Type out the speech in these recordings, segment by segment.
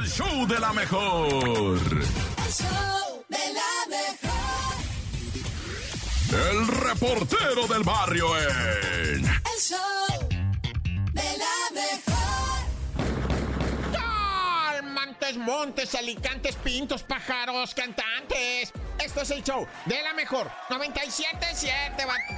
el show de la mejor. El show de la mejor. El reportero del barrio en... El show de la mejor. Montes, montes, alicantes, pintos, pájaros, cantantes. Esto es el show de la mejor. 97.7.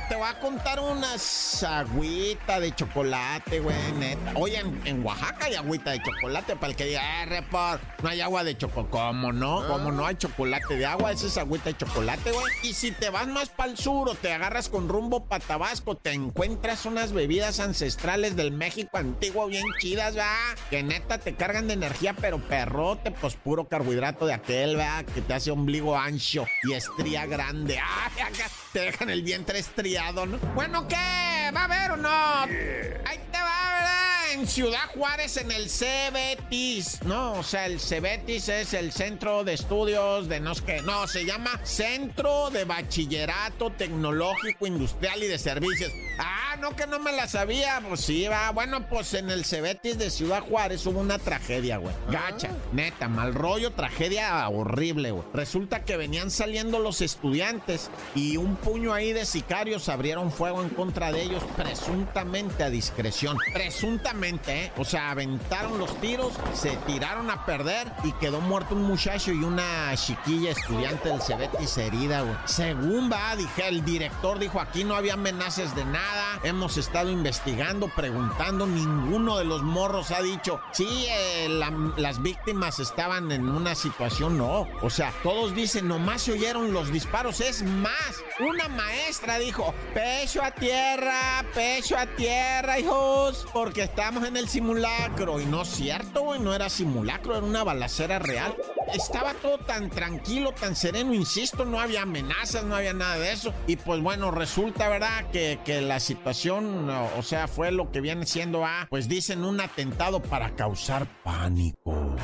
Te va, a contar unas agüita de chocolate, güey, neta. Oye, en, Oaxaca hay agüita de chocolate para el que diga, eh, report, no hay agua de chocolate. ¿Cómo no? ¿Cómo no hay chocolate de agua? Esa es agüita de chocolate, güey. Y si te vas más para el sur o te agarras con rumbo para Tabasco, te encuentras unas bebidas ancestrales del México antiguo bien chidas, va. Que neta te cargan de energía, pero perrote, pues puro carbohidrato de aquel, va, que te hace ombligo ancho y estría grande. ¡Ay, acá te dejan el vientre estriado, ¿no? Bueno, ¿qué? ¿Va a haber o no? Ahí te va, ¿verdad? En Ciudad Juárez, en el CBETIS, ¿no? O sea, el CBETIS es el Centro de Estudios de no sé qué. No, se llama Centro de Bachillerato Tecnológico Industrial y de Servicios. Ah, no, que no me la sabía. Pues sí, va. Bueno, pues en el Cebetis de Ciudad Juárez hubo una tragedia, güey. Gacha, neta, mal rollo, tragedia horrible, güey. Resulta que venían saliendo los estudiantes y un puño ahí de sicarios abrieron fuego en contra de ellos, presuntamente a discreción. Presuntamente, ¿eh? O sea, aventaron los tiros, se tiraron a perder y quedó muerto un muchacho y una chiquilla estudiante del Cebetis herida, güey. Según va, dije, el director dijo, aquí no había amenazas de nada. Hemos estado investigando, preguntando. Ninguno de los morros ha dicho, sí, eh, la- las víctimas estaban en una situación, no. O sea, todos dicen, nomás se oyeron los disparos. Es más, una maestra dijo, pecho a tierra, pecho a tierra, hijos, porque estamos en el simulacro. Y no es cierto, güey, no era simulacro, era una balacera real. Estaba todo tan tranquilo, tan sereno, insisto, no había amenazas, no había nada de eso. Y pues bueno, resulta, ¿verdad? Que, que la situación, o sea, fue lo que viene siendo, ah, pues dicen un atentado para causar pánico.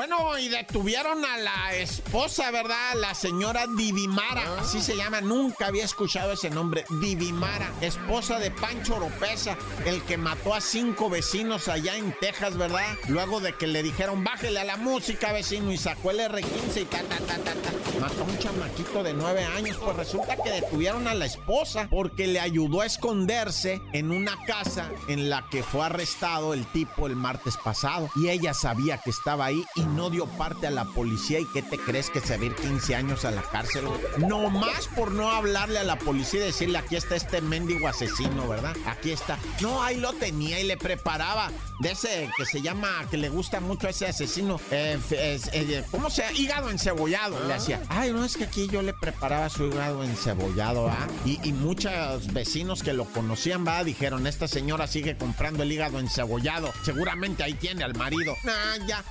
Bueno, y detuvieron a la esposa, ¿verdad? La señora Divimara, así se llama, nunca había escuchado ese nombre, Divimara, esposa de Pancho Oropesa, el que mató a cinco vecinos allá en Texas, ¿verdad? Luego de que le dijeron, bájele a la música, vecino, y sacó el R15 y ta, ta, ta, ta, ta. Mató a un chamaquito de nueve años, pues resulta que detuvieron a la esposa porque le ayudó a esconderse en una casa en la que fue arrestado el tipo el martes pasado. Y ella sabía que estaba ahí y no dio parte a la policía. ¿Y qué te crees que se va a ir 15 años a la cárcel? güey? No más por no hablarle a la policía y decirle, aquí está este mendigo asesino, ¿verdad? Aquí está. No, ahí lo tenía y le preparaba de ese que se llama, que le gusta mucho a ese asesino. eh, eh, ¿Cómo se llama? Hígado encebollado. Le hacía. Ay, no, es que aquí yo le preparaba su hígado encebollado, ¿ah? Y, y muchos vecinos que lo conocían, va, dijeron, esta señora sigue comprando el hígado encebollado. Seguramente ahí tiene al marido. Ah, ya,